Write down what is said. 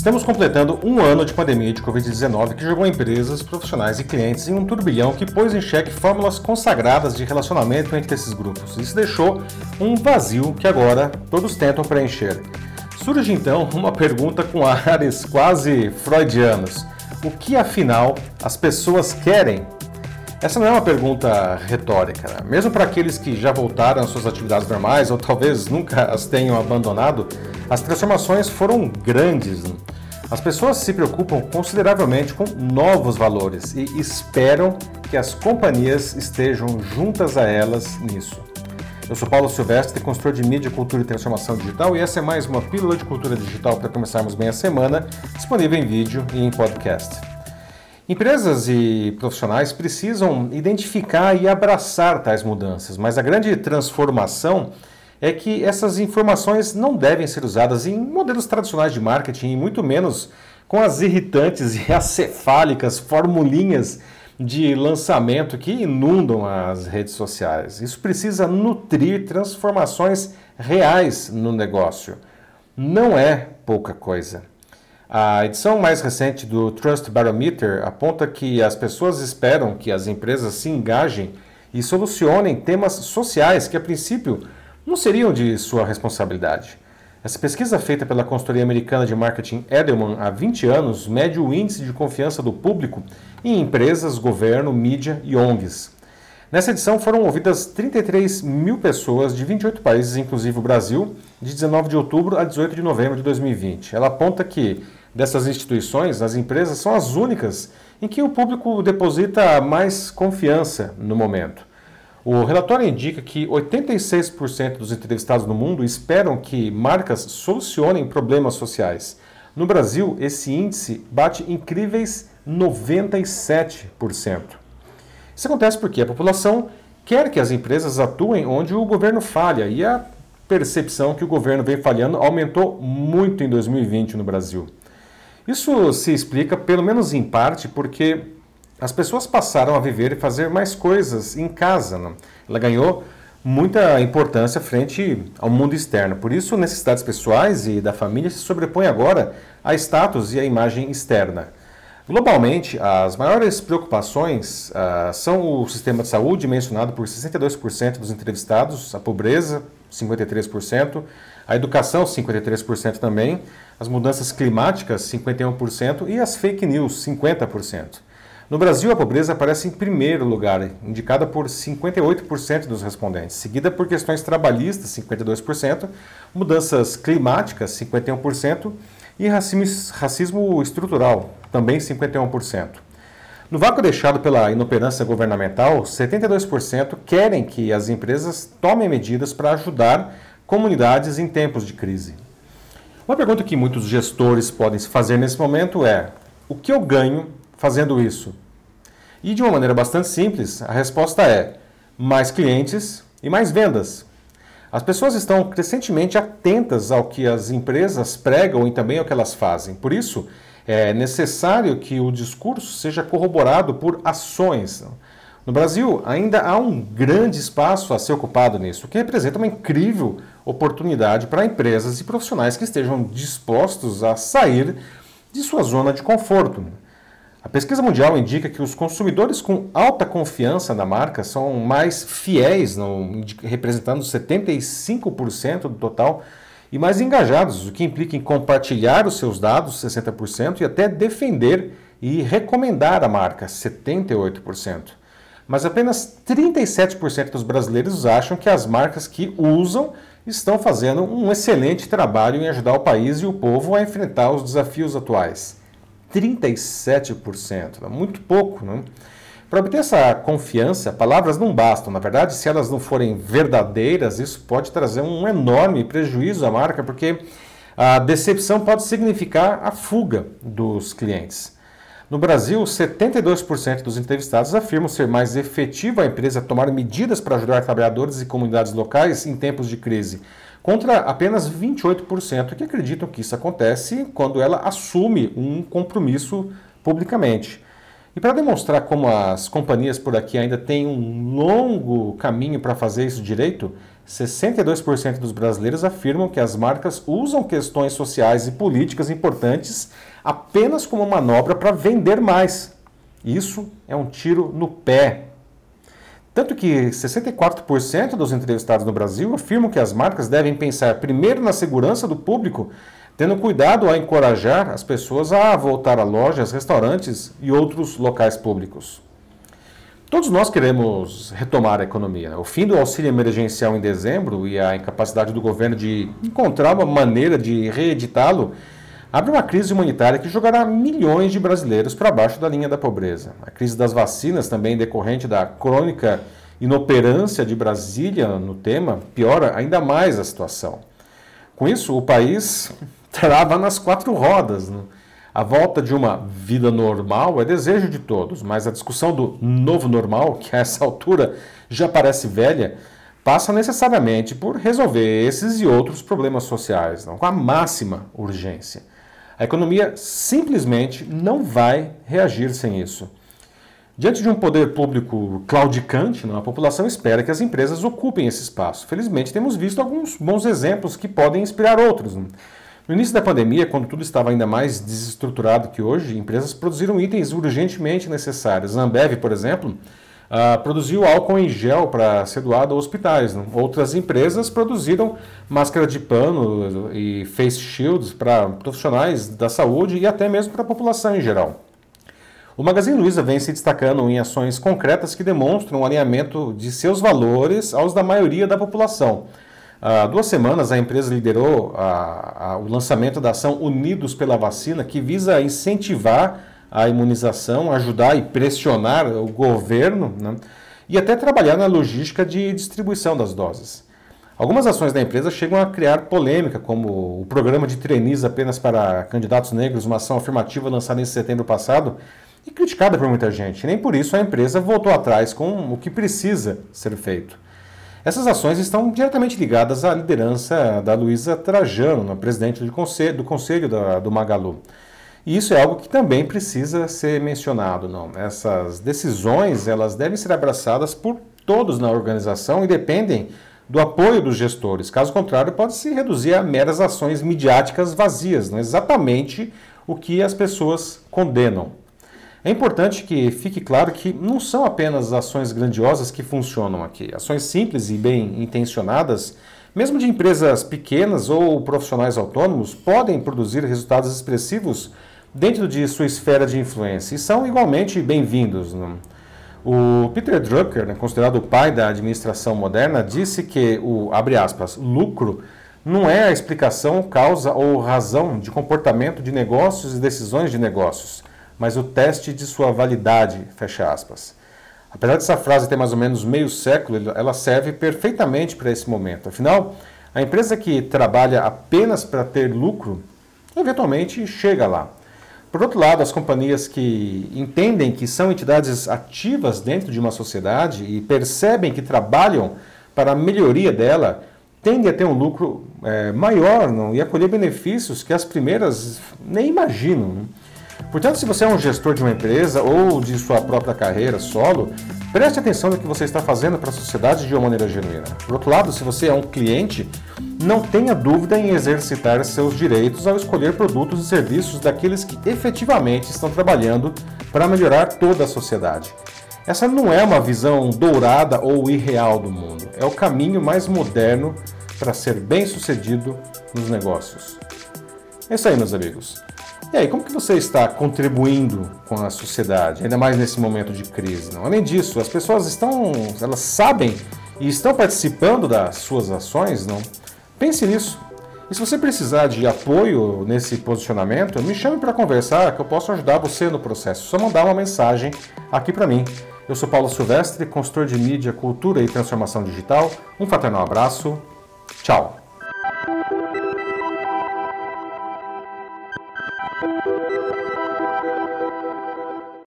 Estamos completando um ano de pandemia de Covid-19 que jogou empresas, profissionais e clientes em um turbilhão que pôs em xeque fórmulas consagradas de relacionamento entre esses grupos. Isso deixou um vazio que agora todos tentam preencher. Surge então uma pergunta com ares quase freudianos: o que afinal as pessoas querem? Essa não é uma pergunta retórica. Né? Mesmo para aqueles que já voltaram às suas atividades normais ou talvez nunca as tenham abandonado, as transformações foram grandes. Né? As pessoas se preocupam consideravelmente com novos valores e esperam que as companhias estejam juntas a elas nisso. Eu sou Paulo Silvestre, consultor de mídia, cultura e transformação digital, e essa é mais uma pílula de cultura digital para começarmos bem a semana, disponível em vídeo e em podcast. Empresas e profissionais precisam identificar e abraçar tais mudanças, mas a grande transformação é que essas informações não devem ser usadas em modelos tradicionais de marketing e muito menos com as irritantes e acefálicas formulinhas de lançamento que inundam as redes sociais. Isso precisa nutrir transformações reais no negócio. Não é pouca coisa. A edição mais recente do Trust Barometer aponta que as pessoas esperam que as empresas se engajem e solucionem temas sociais que, a princípio, não seriam de sua responsabilidade. Essa pesquisa feita pela consultoria americana de marketing Edelman há 20 anos mede o índice de confiança do público em empresas, governo, mídia e ONGs. Nessa edição foram ouvidas 33 mil pessoas de 28 países, inclusive o Brasil, de 19 de outubro a 18 de novembro de 2020. Ela aponta que dessas instituições, as empresas são as únicas em que o público deposita mais confiança no momento. O relatório indica que 86% dos entrevistados no mundo esperam que marcas solucionem problemas sociais. No Brasil, esse índice bate incríveis 97%. Isso acontece porque a população quer que as empresas atuem onde o governo falha e a percepção que o governo vem falhando aumentou muito em 2020 no Brasil. Isso se explica, pelo menos em parte, porque as pessoas passaram a viver e fazer mais coisas em casa. Né? Ela ganhou muita importância frente ao mundo externo. Por isso, necessidades pessoais e da família se sobrepõem agora a status e a imagem externa. Globalmente, as maiores preocupações uh, são o sistema de saúde, mencionado por 62% dos entrevistados, a pobreza, 53%, a educação, 53% também, as mudanças climáticas, 51%, e as fake news, 50%. No Brasil, a pobreza aparece em primeiro lugar, indicada por 58% dos respondentes, seguida por questões trabalhistas, 52%, mudanças climáticas, 51%, e racismo estrutural, também 51%. No vácuo deixado pela inoperância governamental, 72% querem que as empresas tomem medidas para ajudar comunidades em tempos de crise. Uma pergunta que muitos gestores podem se fazer nesse momento é: o que eu ganho fazendo isso? E de uma maneira bastante simples, a resposta é: mais clientes e mais vendas. As pessoas estão crescentemente atentas ao que as empresas pregam e também ao que elas fazem. Por isso, é necessário que o discurso seja corroborado por ações. No Brasil, ainda há um grande espaço a ser ocupado nisso, o que representa uma incrível oportunidade para empresas e profissionais que estejam dispostos a sair de sua zona de conforto. A pesquisa mundial indica que os consumidores com alta confiança na marca são mais fiéis, representando 75% do total, e mais engajados, o que implica em compartilhar os seus dados, 60%, e até defender e recomendar a marca, 78% mas apenas 37% dos brasileiros acham que as marcas que usam estão fazendo um excelente trabalho em ajudar o país e o povo a enfrentar os desafios atuais. 37%, muito pouco, né? Para obter essa confiança, palavras não bastam. Na verdade, se elas não forem verdadeiras, isso pode trazer um enorme prejuízo à marca, porque a decepção pode significar a fuga dos clientes. No Brasil, 72% dos entrevistados afirmam ser mais efetiva a empresa tomar medidas para ajudar trabalhadores e comunidades locais em tempos de crise, contra apenas 28% que acreditam que isso acontece quando ela assume um compromisso publicamente. E para demonstrar como as companhias por aqui ainda têm um longo caminho para fazer isso direito, 62% dos brasileiros afirmam que as marcas usam questões sociais e políticas importantes apenas como manobra para vender mais. Isso é um tiro no pé. Tanto que 64% dos entrevistados no Brasil afirmam que as marcas devem pensar primeiro na segurança do público, tendo cuidado a encorajar as pessoas a voltar a lojas, restaurantes e outros locais públicos. Todos nós queremos retomar a economia. O fim do auxílio emergencial em dezembro e a incapacidade do governo de encontrar uma maneira de reeditá-lo abre uma crise humanitária que jogará milhões de brasileiros para baixo da linha da pobreza. A crise das vacinas, também decorrente da crônica inoperância de Brasília no tema, piora ainda mais a situação. Com isso, o país trava nas quatro rodas. Né? A volta de uma vida normal é desejo de todos, mas a discussão do novo normal, que a essa altura já parece velha, passa necessariamente por resolver esses e outros problemas sociais, não? com a máxima urgência. A economia simplesmente não vai reagir sem isso. Diante de um poder público claudicante, a população espera que as empresas ocupem esse espaço. Felizmente, temos visto alguns bons exemplos que podem inspirar outros. No início da pandemia, quando tudo estava ainda mais desestruturado que hoje, empresas produziram itens urgentemente necessários. A Ambev, por exemplo, uh, produziu álcool em gel para ser doado a hospitais. Né? Outras empresas produziram máscara de pano e face shields para profissionais da saúde e até mesmo para a população em geral. O Magazine Luiza vem se destacando em ações concretas que demonstram o alinhamento de seus valores aos da maioria da população. Há duas semanas, a empresa liderou a, a, o lançamento da ação Unidos pela Vacina, que visa incentivar a imunização, ajudar e pressionar o governo né, e até trabalhar na logística de distribuição das doses. Algumas ações da empresa chegam a criar polêmica, como o programa de trainees apenas para candidatos negros, uma ação afirmativa lançada em setembro passado e criticada por muita gente. Nem por isso a empresa voltou atrás com o que precisa ser feito. Essas ações estão diretamente ligadas à liderança da Luísa Trajano, presidente do conselho, do, conselho da, do Magalu. E isso é algo que também precisa ser mencionado. Não? Essas decisões elas devem ser abraçadas por todos na organização e dependem do apoio dos gestores. Caso contrário, pode se reduzir a meras ações midiáticas vazias, não é exatamente o que as pessoas condenam. É importante que fique claro que não são apenas ações grandiosas que funcionam aqui. Ações simples e bem intencionadas, mesmo de empresas pequenas ou profissionais autônomos, podem produzir resultados expressivos dentro de sua esfera de influência e são igualmente bem-vindos. Né? O Peter Drucker, né, considerado o pai da administração moderna, disse que o, aspas, lucro não é a explicação, causa ou razão de comportamento de negócios e decisões de negócios mas o teste de sua validade, fecha aspas. Apesar dessa frase ter mais ou menos meio século, ela serve perfeitamente para esse momento. Afinal, a empresa que trabalha apenas para ter lucro, eventualmente chega lá. Por outro lado, as companhias que entendem que são entidades ativas dentro de uma sociedade e percebem que trabalham para a melhoria dela, tendem a ter um lucro é, maior não? e a colher benefícios que as primeiras nem imaginam. Não? Portanto, se você é um gestor de uma empresa ou de sua própria carreira solo, preste atenção no que você está fazendo para a sociedade de uma maneira genuína. Por outro lado, se você é um cliente, não tenha dúvida em exercitar seus direitos ao escolher produtos e serviços daqueles que efetivamente estão trabalhando para melhorar toda a sociedade. Essa não é uma visão dourada ou irreal do mundo, é o caminho mais moderno para ser bem sucedido nos negócios. É isso aí, meus amigos. E aí, como que você está contribuindo com a sociedade, ainda mais nesse momento de crise? Não? Além disso, as pessoas estão, elas sabem e estão participando das suas ações, não? Pense nisso. E se você precisar de apoio nesse posicionamento, me chame para conversar que eu posso ajudar você no processo. Só mandar uma mensagem aqui para mim. Eu sou Paulo Silvestre, consultor de mídia, cultura e transformação digital. Um fraternal abraço. Tchau.